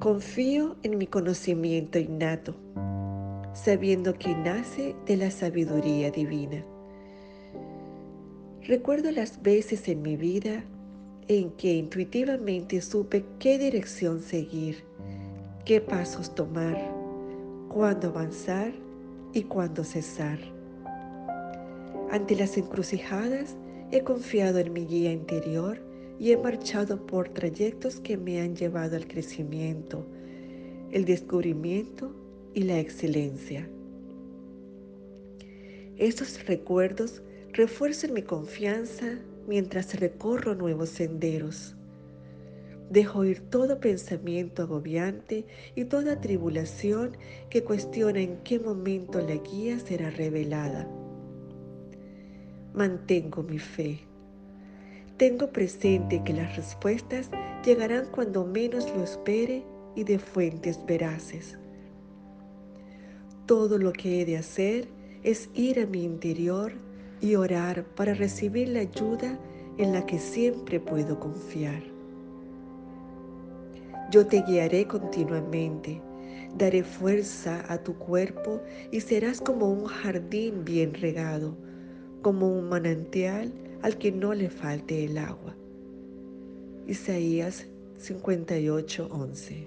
Confío en mi conocimiento innato, sabiendo que nace de la sabiduría divina. Recuerdo las veces en mi vida en que intuitivamente supe qué dirección seguir, qué pasos tomar, cuándo avanzar y cuándo cesar. Ante las encrucijadas he confiado en mi guía interior y he marchado por trayectos que me han llevado al crecimiento, el descubrimiento y la excelencia. Estos recuerdos refuerzan mi confianza mientras recorro nuevos senderos. Dejo ir todo pensamiento agobiante y toda tribulación que cuestiona en qué momento la guía será revelada. Mantengo mi fe. Tengo presente que las respuestas llegarán cuando menos lo espere y de fuentes veraces. Todo lo que he de hacer es ir a mi interior y orar para recibir la ayuda en la que siempre puedo confiar. Yo te guiaré continuamente, daré fuerza a tu cuerpo y serás como un jardín bien regado, como un manantial al que no le falte el agua. Isaías 58:11